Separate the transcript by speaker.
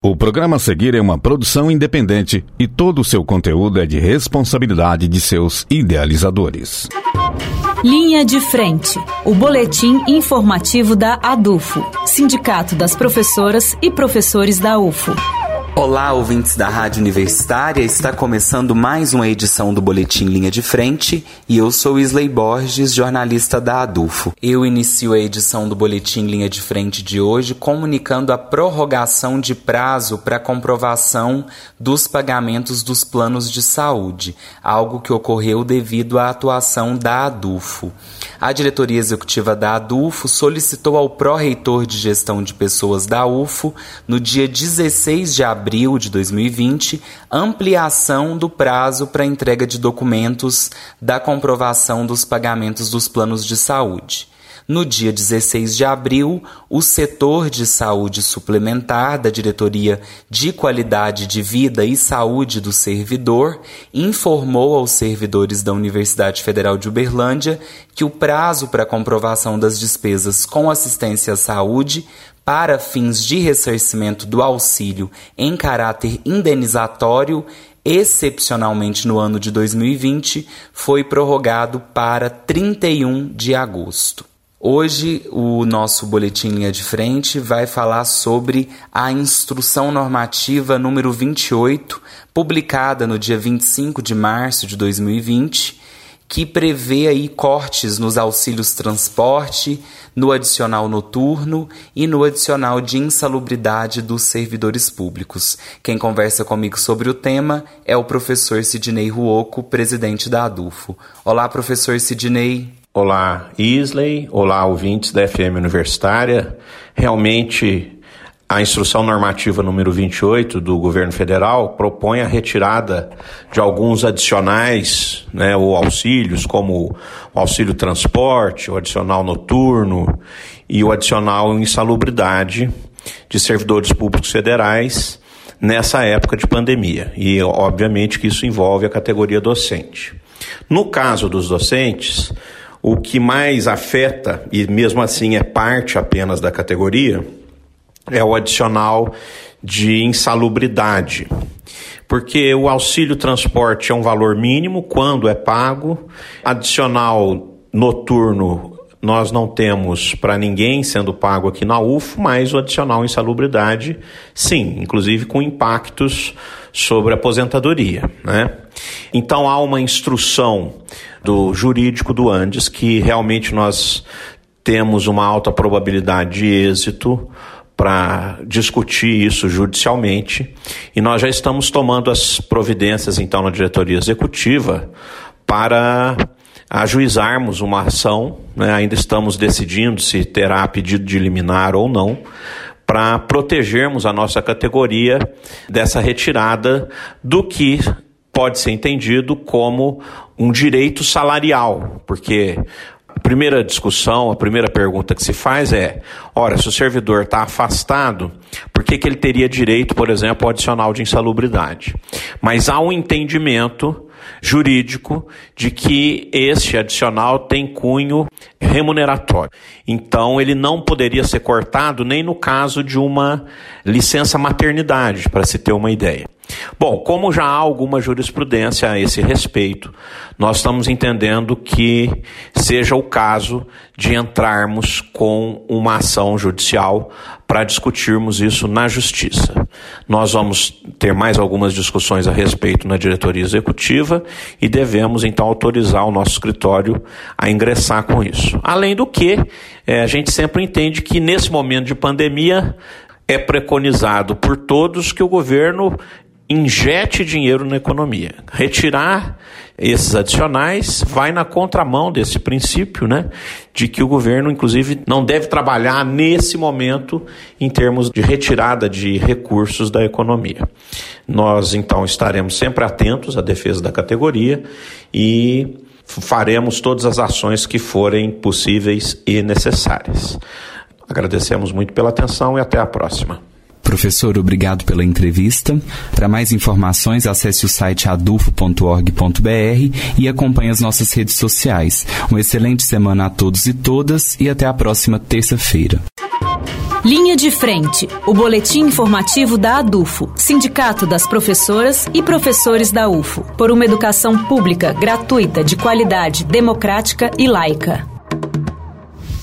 Speaker 1: O programa a seguir é uma produção independente e todo o seu conteúdo é de responsabilidade de seus idealizadores.
Speaker 2: Linha de Frente o boletim informativo da ADUFO, Sindicato das Professoras e Professores da UFO.
Speaker 3: Olá, ouvintes da Rádio Universitária. Está começando mais uma edição do Boletim Linha de Frente e eu sou Isley Borges, jornalista da Adufo. Eu inicio a edição do Boletim Linha de Frente de hoje comunicando a prorrogação de prazo para comprovação dos pagamentos dos planos de saúde, algo que ocorreu devido à atuação da Adufo. A diretoria executiva da Adufo solicitou ao pró-reitor de gestão de pessoas da UFO, no dia 16 de abril abril de 2020, ampliação do prazo para entrega de documentos da comprovação dos pagamentos dos planos de saúde. No dia 16 de abril, o setor de saúde suplementar da Diretoria de Qualidade de Vida e Saúde do Servidor informou aos servidores da Universidade Federal de Uberlândia que o prazo para comprovação das despesas com assistência à saúde para fins de ressarcimento do auxílio em caráter indenizatório, excepcionalmente no ano de 2020, foi prorrogado para 31 de agosto. Hoje, o nosso boletim linha de frente vai falar sobre a instrução normativa número 28, publicada no dia 25 de março de 2020, que prevê aí cortes nos auxílios transporte, no adicional noturno e no adicional de insalubridade dos servidores públicos. Quem conversa comigo sobre o tema é o professor Sidney Ruoco, presidente da ADUFO. Olá, professor Sidney.
Speaker 4: Olá, Isley. Olá, ouvintes da FM Universitária. Realmente a instrução normativa número 28 do governo federal propõe a retirada de alguns adicionais, né, ou auxílios, como o auxílio transporte, o adicional noturno e o adicional insalubridade de servidores públicos federais nessa época de pandemia. E obviamente que isso envolve a categoria docente. No caso dos docentes, o que mais afeta, e mesmo assim é parte apenas da categoria, é o adicional de insalubridade. Porque o auxílio transporte é um valor mínimo quando é pago, adicional noturno nós não temos para ninguém sendo pago aqui na UFO, mas o adicional insalubridade, sim, inclusive com impactos sobre a aposentadoria. Né? Então há uma instrução do jurídico do Andes que realmente nós temos uma alta probabilidade de êxito para discutir isso judicialmente e nós já estamos tomando as providências então na diretoria executiva para ajuizarmos uma ação, né? ainda estamos decidindo se terá pedido de liminar ou não, para protegermos a nossa categoria dessa retirada do que pode ser entendido como um direito salarial, porque primeira discussão, a primeira pergunta que se faz é: ora, se o servidor está afastado, por que, que ele teria direito, por exemplo, ao adicional de insalubridade? Mas há um entendimento jurídico de que este adicional tem cunho remuneratório. Então, ele não poderia ser cortado nem no caso de uma licença maternidade, para se ter uma ideia. Bom, como já há alguma jurisprudência a esse respeito, nós estamos entendendo que seja o caso de entrarmos com uma ação judicial para discutirmos isso na justiça. Nós vamos ter mais algumas discussões a respeito na diretoria executiva e devemos então autorizar o nosso escritório a ingressar com isso. Além do que, é, a gente sempre entende que nesse momento de pandemia é preconizado por todos que o governo injete dinheiro na economia. Retirar esses adicionais vai na contramão desse princípio, né, de que o governo, inclusive, não deve trabalhar nesse momento em termos de retirada de recursos da economia. Nós, então, estaremos sempre atentos à defesa da categoria e faremos todas as ações que forem possíveis e necessárias. Agradecemos muito pela atenção e até a próxima.
Speaker 5: Professor, obrigado pela entrevista. Para mais informações, acesse o site adufo.org.br e acompanhe as nossas redes sociais. Uma excelente semana a todos e todas e até a próxima terça-feira.
Speaker 2: Linha de Frente, o boletim informativo da ADUFO, Sindicato das Professoras e Professores da UFO, por uma educação pública, gratuita, de qualidade, democrática e laica.